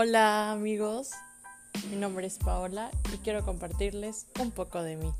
Hola amigos, mi nombre es Paola y quiero compartirles un poco de mí.